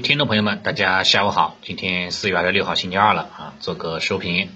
听众朋友们，大家下午好，今天四月二十六号星期二了啊，做个收评。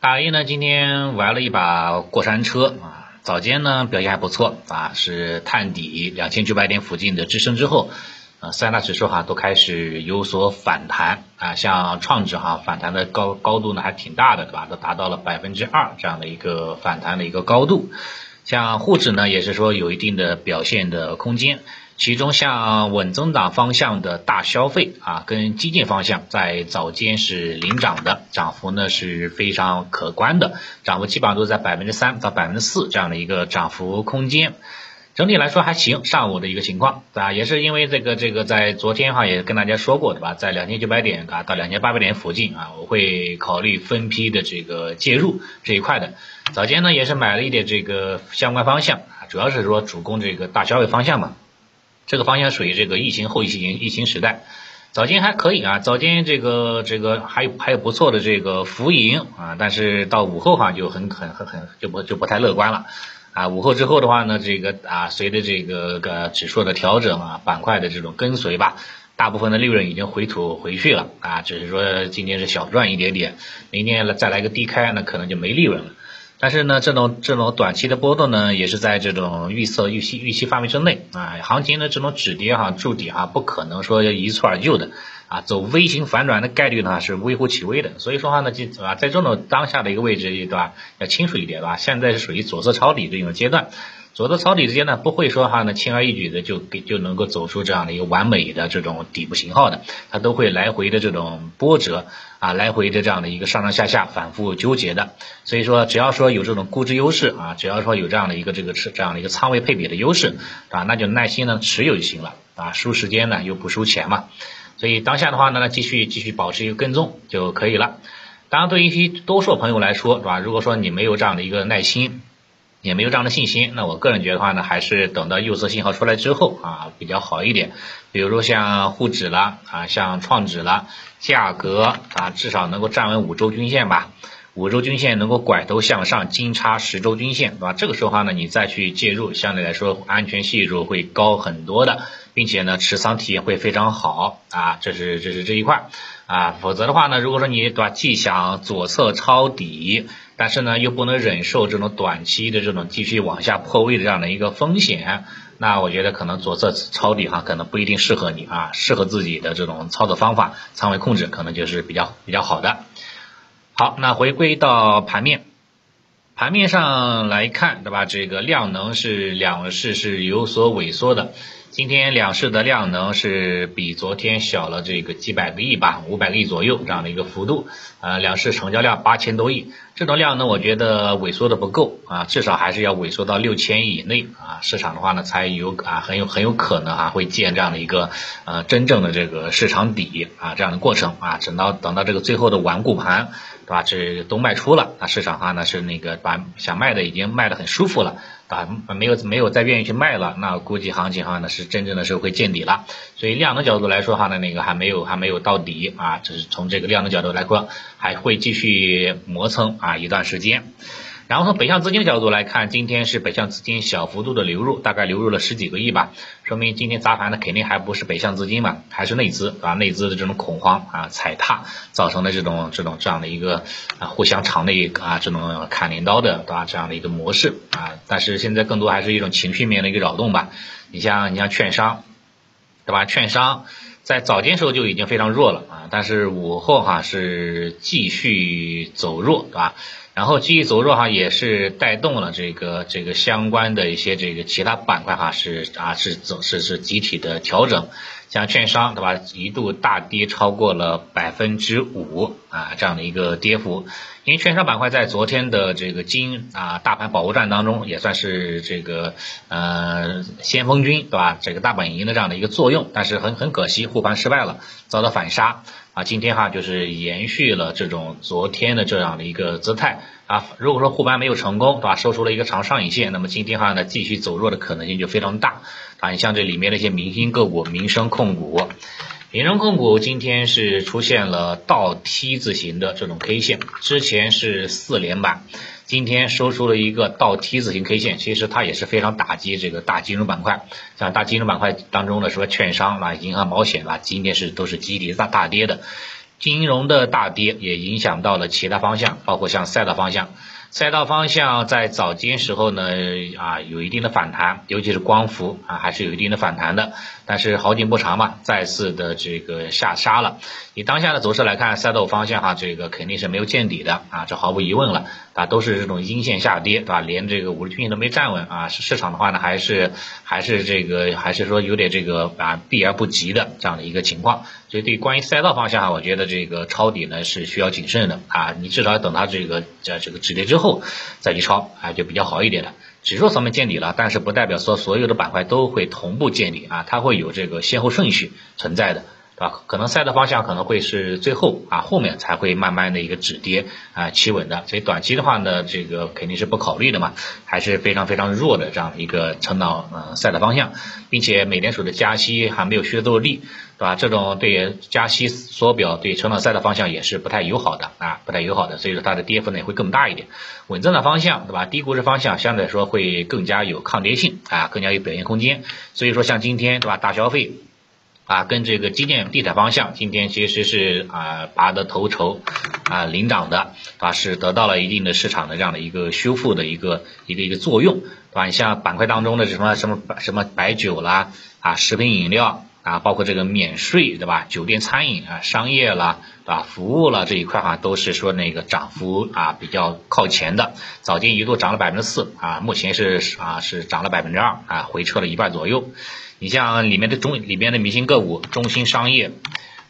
大 A 呢今天玩了一把过山车啊，早间呢表现还不错啊，是探底两千九百点附近的支撑之后，呃三大指数哈都开始有所反弹啊，像创指哈反弹的高高度呢还挺大的对吧？都达到了百分之二这样的一个反弹的一个高度，像沪指呢也是说有一定的表现的空间。其中像稳增长方向的大消费啊，跟基建方向在早间是领涨的，涨幅呢是非常可观的，涨幅基本上都在百分之三到百分之四这样的一个涨幅空间，整体来说还行。上午的一个情况，对吧？也是因为这个这个在昨天哈也跟大家说过，对吧？在两千九百点啊到两千八百点附近啊，我会考虑分批的这个介入这一块的。早间呢也是买了一点这个相关方向啊，主要是说主攻这个大消费方向嘛。这个方向属于这个疫情后疫情疫情时代，早间还可以啊，早间这个这个还有还有不错的这个浮盈啊，但是到午后哈就很很很很就不就不太乐观了。啊，午后之后的话呢，这个啊随着这个个指数的调整啊，板块的这种跟随吧，大部分的利润已经回吐回去了。啊，只是说今天是小赚一点点，明天再来个低开，那可能就没利润了。但是呢，这种这种短期的波动呢，也是在这种预测预期预期范围之内啊。行情的这种止跌哈筑底哈，不可能说一蹴而就的啊，走 V 型反转的概率呢是微乎其微的。所以说话呢，就啊，在这种当下的一个位置，对吧？要清楚一点，对吧？现在是属于左侧抄底的一种阶段。左侧抄底之间呢，不会说哈呢轻而易举的就给就能够走出这样的一个完美的这种底部型号的，它都会来回的这种波折啊，来回的这样的一个上上下下反复纠结的。所以说，只要说有这种估值优势啊，只要说有这样的一个这个持这样的一个仓位配比的优势啊，那就耐心的持有就行了啊，输时间呢又不输钱嘛。所以当下的话呢，继续继续保持一个跟踪就可以了。当然，对于一些多数朋友来说，是吧？如果说你没有这样的一个耐心。也没有这样的信心，那我个人觉得话呢，还是等到右侧信号出来之后啊，比较好一点。比如说像沪指了啊，像创指了，价格啊至少能够站稳五周均线吧，五周均线能够拐头向上，金叉十周均线，对吧？这个时候话呢，你再去介入，相对来说安全系数会高很多的，并且呢，持仓体验会非常好啊，这是这是这一块啊。否则的话呢，如果说你对吧，既想左侧抄底。但是呢，又不能忍受这种短期的这种继续往下破位的这样的一个风险，那我觉得可能左侧抄底哈，可能不一定适合你啊，适合自己的这种操作方法，仓位控制可能就是比较比较好的。好，那回归到盘面，盘面上来看，对吧？这个量能是两市是有所萎缩的。今天两市的量能是比昨天小了这个几百个亿吧，五百个亿左右这样的一个幅度，呃，两市成交量八千多亿，这种量呢，我觉得萎缩的不够啊，至少还是要萎缩到六千亿以内啊，市场的话呢，才有啊很有很有可能啊会见这样的一个呃真正的这个市场底啊这样的过程啊，等到等到这个最后的顽固盘，对吧？这都卖出了，那市场的话呢是那个把想卖的已经卖的很舒服了。啊，没有没有再愿意去卖了，那估计行情哈呢是真正的是会见底了，所以量的角度来说哈呢，那个还没有还没有到底啊，只是从这个量的角度来说，还会继续磨蹭啊一段时间。然后从北向资金的角度来看，今天是北向资金小幅度的流入，大概流入了十几个亿吧，说明今天砸盘的肯定还不是北向资金嘛，还是内资啊，内资的这种恐慌啊踩踏造成的这种这种这样的一个啊互相场内啊这种砍镰刀的对吧这样的一个模式啊，但是现在更多还是一种情绪面的一个扰动吧，你像你像券商对吧，券商在早间时候就已经非常弱了啊，但是午后哈是继续走弱对吧？然后继续走弱哈，也是带动了这个这个相关的一些这个其他板块哈，是啊是走是是集体的调整，像券商对吧，一度大跌超过了百分之五啊这样的一个跌幅，因为券商板块在昨天的这个金啊大盘保护战当中也算是这个呃先锋军对吧，这个大本营的这样的一个作用，但是很很可惜护盘失败了，遭到反杀。今天哈就是延续了这种昨天的这样的一个姿态啊。如果说护盘没有成功，对吧？收出了一个长上影线，那么今天哈呢继续走弱的可能性就非常大啊。你像这里面的一些明星个股，民生控股，领升控股今天是出现了倒 T 字形的这种 K 线，之前是四连板，今天收出了一个倒 T 字形 K 线，其实它也是非常打击这个大金融板块，像大金融板块当中的什么券商啊、银行、保险啊，今天是都是集体大大跌的，金融的大跌也影响到了其他方向，包括像赛道方向。赛道方向在早间时候呢，啊，有一定的反弹，尤其是光伏啊，还是有一定的反弹的。但是好景不长嘛，再次的这个下杀了。以当下的走势来看，赛道方向哈，这个肯定是没有见底的啊，这毫无疑问了啊，都是这种阴线下跌，对吧？连这个五日均线都没站稳啊，市场的话呢，还是还是这个还是说有点这个啊避而不及的这样的一个情况。所以对关于赛道方向哈，我觉得这个抄底呢是需要谨慎的啊，你至少要等它这个在这个止跌之后后再去抄啊，就比较好一点的。指数层面见底了，但是不代表说所有的板块都会同步见底啊，它会有这个先后顺序存在的。啊，可能赛的方向可能会是最后啊，后面才会慢慢的一个止跌啊企稳的，所以短期的话呢，这个肯定是不考虑的嘛，还是非常非常弱的这样一个成长呃赛的方向，并且美联储的加息还没有削弱力，对吧？这种对加息缩表对成长赛的方向也是不太友好的啊，不太友好的，所以说它的跌幅呢也会更大一点。稳增的方向，对吧？低估值方向相对来说会更加有抗跌性啊，更加有表现空间。所以说像今天对吧，大消费。啊，跟这个基建地产方向，今天其实是啊拔得头筹，啊领涨的，啊是得到了一定的市场的这样的一个修复的一个一个一个作用，对吧？你像板块当中的什么什么什么白酒啦，啊食品饮料啊，包括这个免税，对吧？酒店餐饮啊，商业啦，对吧？服务了这一块哈，都是说那个涨幅啊比较靠前的，早间一度涨了百分之四，啊目前是啊是涨了百分之二，啊回撤了一半左右。你像里面的中里边的明星个股，中兴商业，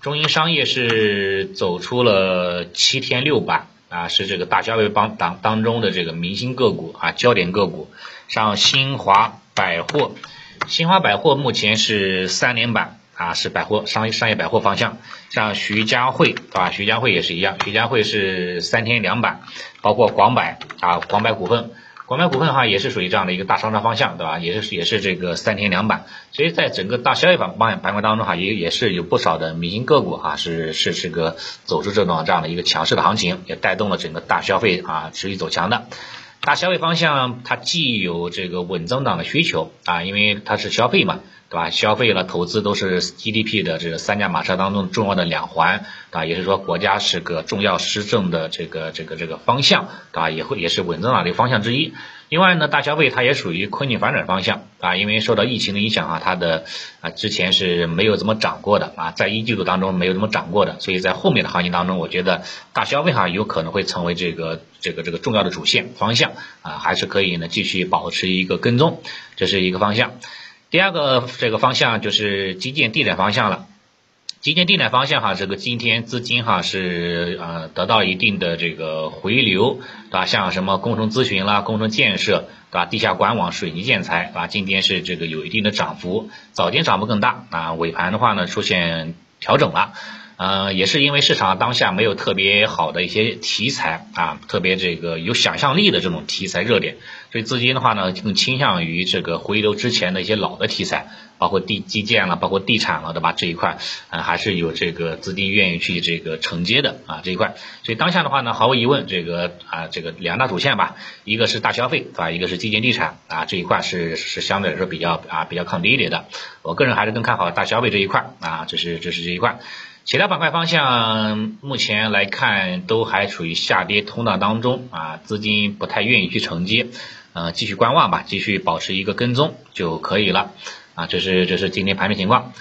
中兴商业是走出了七天六板啊，是这个大消费帮当当中的这个明星个股啊，焦点个股。像新华百货，新华百货目前是三连板啊，是百货商商业百货方向。像徐家汇啊？徐家汇也是一样，徐家汇是三天两板，包括广百啊，广百股份。广百股份哈也是属于这样的一个大上涨方向，对吧？也是也是这个三天两板，所以在整个大消费板板板块当中哈，也也是有不少的明星个股哈，是是这个走出这种这样的一个强势的行情，也带动了整个大消费啊持续走强的。大消费方向它既有这个稳增长的需求啊，因为它是消费嘛。对吧？消费了、投资都是 GDP 的这个三驾马车当中重要的两环，啊，也是说国家是个重要施政的这个这个这个方向，啊，也会也是稳增长的方向之一。另外呢，大消费它也属于困境反转方向，啊，因为受到疫情的影响啊，它的啊之前是没有怎么涨过的，啊，在一季度当中没有怎么涨过的，所以在后面的行情当中，我觉得大消费哈有可能会成为这个这个这个重要的主线方向，啊，还是可以呢继续保持一个跟踪，这是一个方向。第二个这个方向就是基建地产方向了，基建地产方向哈，这个今天资金哈是呃得到一定的这个回流，对吧？像什么工程咨询啦、工程建设，对吧？地下管网、水泥建材，对吧？今天是这个有一定的涨幅，早间涨幅更大啊，尾盘的话呢出现调整了。呃，也是因为市场当下没有特别好的一些题材啊，特别这个有想象力的这种题材热点，所以资金的话呢，更倾向于这个回流之前的一些老的题材，包括地基建了，包括地产了，对吧？这一块，嗯，还是有这个资金愿意去这个承接的啊这一块。所以当下的话呢，毫无疑问，这个啊这个两大主线吧，一个是大消费，对吧？一个是基建地产啊这一块是是相对来说比较啊比较抗跌一点的。我个人还是更看好大消费这一块啊，这是这是这一块。其他板块方向目前来看都还处于下跌通道当中啊，资金不太愿意去承接，呃，继续观望吧，继续保持一个跟踪就可以了啊。这是这是今天盘面情况，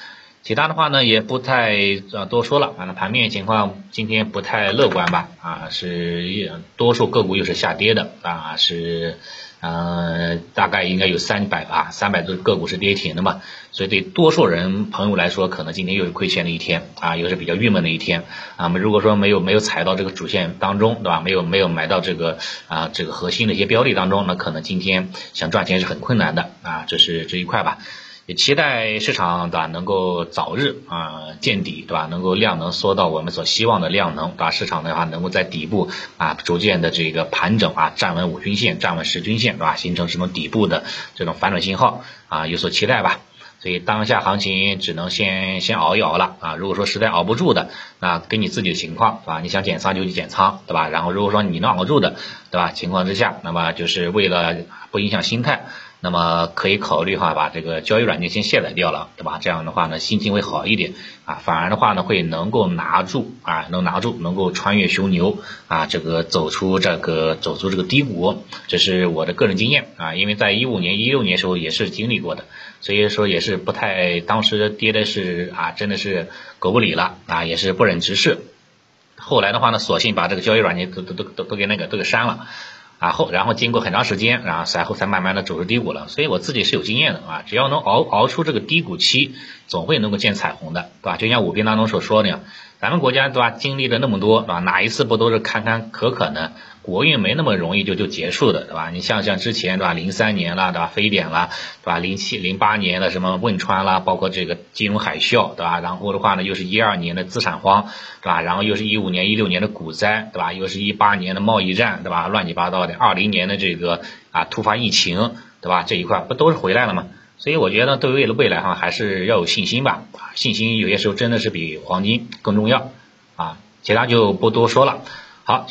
其他的话呢也不太呃多说了，反正盘面情况今天不太乐观吧啊，是多数个股又是下跌的啊是。嗯，大概应该有三百吧，三百多个股是跌停的嘛，所以对多数人朋友来说，可能今天又是亏钱的一天啊，又是比较郁闷的一天啊。如果说没有没有踩到这个主线当中，对吧？没有没有埋到这个啊这个核心的一些标的当中，那可能今天想赚钱是很困难的啊。这是这一块吧。也期待市场对吧能够早日啊见底对吧，能够量能缩到我们所希望的量能，把市场的话能够在底部啊逐渐的这个盘整啊站稳五均线，站稳十均线对吧，形成这种底部的这种反转信号啊有所期待吧。所以当下行情只能先先熬一熬了啊。如果说实在熬不住的，那根据自己的情况，对吧？你想减仓就去减仓，对吧？然后如果说你能熬住的，对吧？情况之下，那么就是为了不影响心态。那么可以考虑哈，把这个交易软件先卸载掉了，对吧？这样的话呢，心情会好一点啊。反而的话呢，会能够拿住啊，能拿住，能够穿越熊牛啊，这个走出这个走出这个低谷，这是我的个人经验啊。因为在一五年、一六年时候也是经历过的，所以说也是不太，当时跌的是啊，真的是狗不理了啊，也是不忍直视。后来的话呢，索性把这个交易软件都都都都都给那个都给删了。然后，然后经过很长时间，然后然后才慢慢的走出低谷了。所以我自己是有经验的啊，只要能熬熬出这个低谷期，总会能够见彩虹的，对吧？就像五篇当中所说的样，咱们国家对吧，经历了那么多，对吧？哪一次不都是坎坎坷坷呢？国运没那么容易就就结束的，对吧？你像像之前，对吧？零三年了，对吧？非典了，对吧？零七零八年的什么汶川啦，包括这个金融海啸，对吧？然后的话呢，又是一二年的资产荒，对吧？然后又是一五年、一六年的股灾，对吧？又是一八年的贸易战，对吧？乱七八糟的，二零年的这个啊突发疫情，对吧？这一块不都是回来了吗？所以我觉得对于未来哈，还是要有信心吧。信心有些时候真的是比黄金更重要啊。其他就不多说了。好。